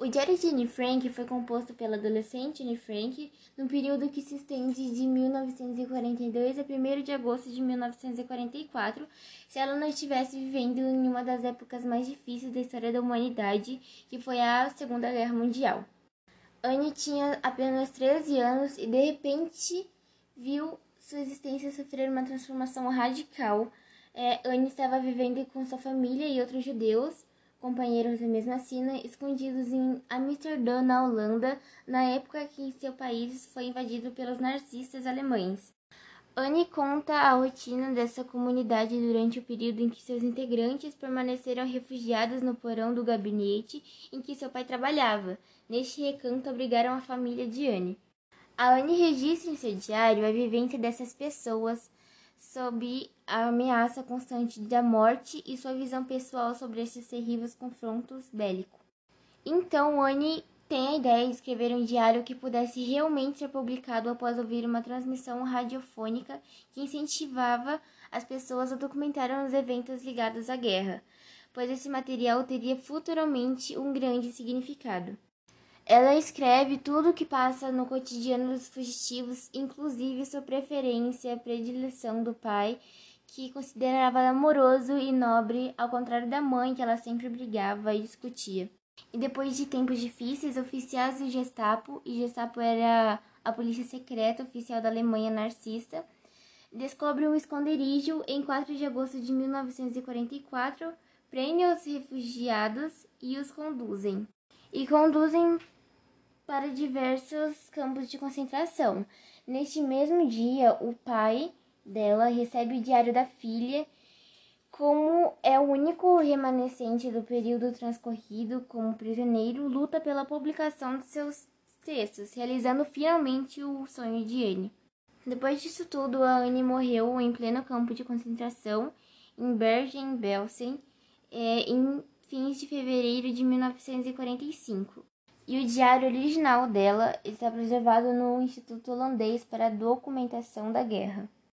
O Diário de Anne Frank foi composto pela adolescente Anne Frank no período que se estende de 1942 a 1 de agosto de 1944, se ela não estivesse vivendo em uma das épocas mais difíceis da história da humanidade, que foi a Segunda Guerra Mundial. Anne tinha apenas 13 anos e de repente viu sua existência sofrer uma transformação radical. É, Anne estava vivendo com sua família e outros judeus companheiros da mesma sina, escondidos em Amsterdã, na Holanda, na época que seu país foi invadido pelos nazistas alemães. Anne conta a rotina dessa comunidade durante o período em que seus integrantes permaneceram refugiados no porão do gabinete em que seu pai trabalhava. Neste recanto abrigaram a família de Anne. A Anne registra em seu diário a vivência dessas pessoas, sob a ameaça constante da morte e sua visão pessoal sobre esses terríveis confrontos bélicos. Então, Anne tem a ideia de escrever um diário que pudesse realmente ser publicado após ouvir uma transmissão radiofônica que incentivava as pessoas a documentar os eventos ligados à guerra, pois esse material teria futuramente um grande significado. Ela escreve tudo o que passa no cotidiano dos fugitivos, inclusive sua preferência, a predileção do pai, que considerava amoroso e nobre, ao contrário da mãe, que ela sempre brigava e discutia. E depois de tempos difíceis, oficiais do Gestapo, e Gestapo era a polícia secreta oficial da Alemanha narcista, descobrem um esconderijo em 4 de agosto de 1944, prendem os refugiados e os conduzem. E conduzem para diversos campos de concentração. Neste mesmo dia, o pai dela recebe o diário da filha, como é o único remanescente do período transcorrido como prisioneiro, luta pela publicação de seus textos, realizando finalmente o sonho de Anne. Depois disso tudo, a Anne morreu em pleno campo de concentração em Bergen-Belsen, é, em fins de fevereiro de 1945 e o diário original dela está preservado no Instituto Holandês para a Documentação da Guerra.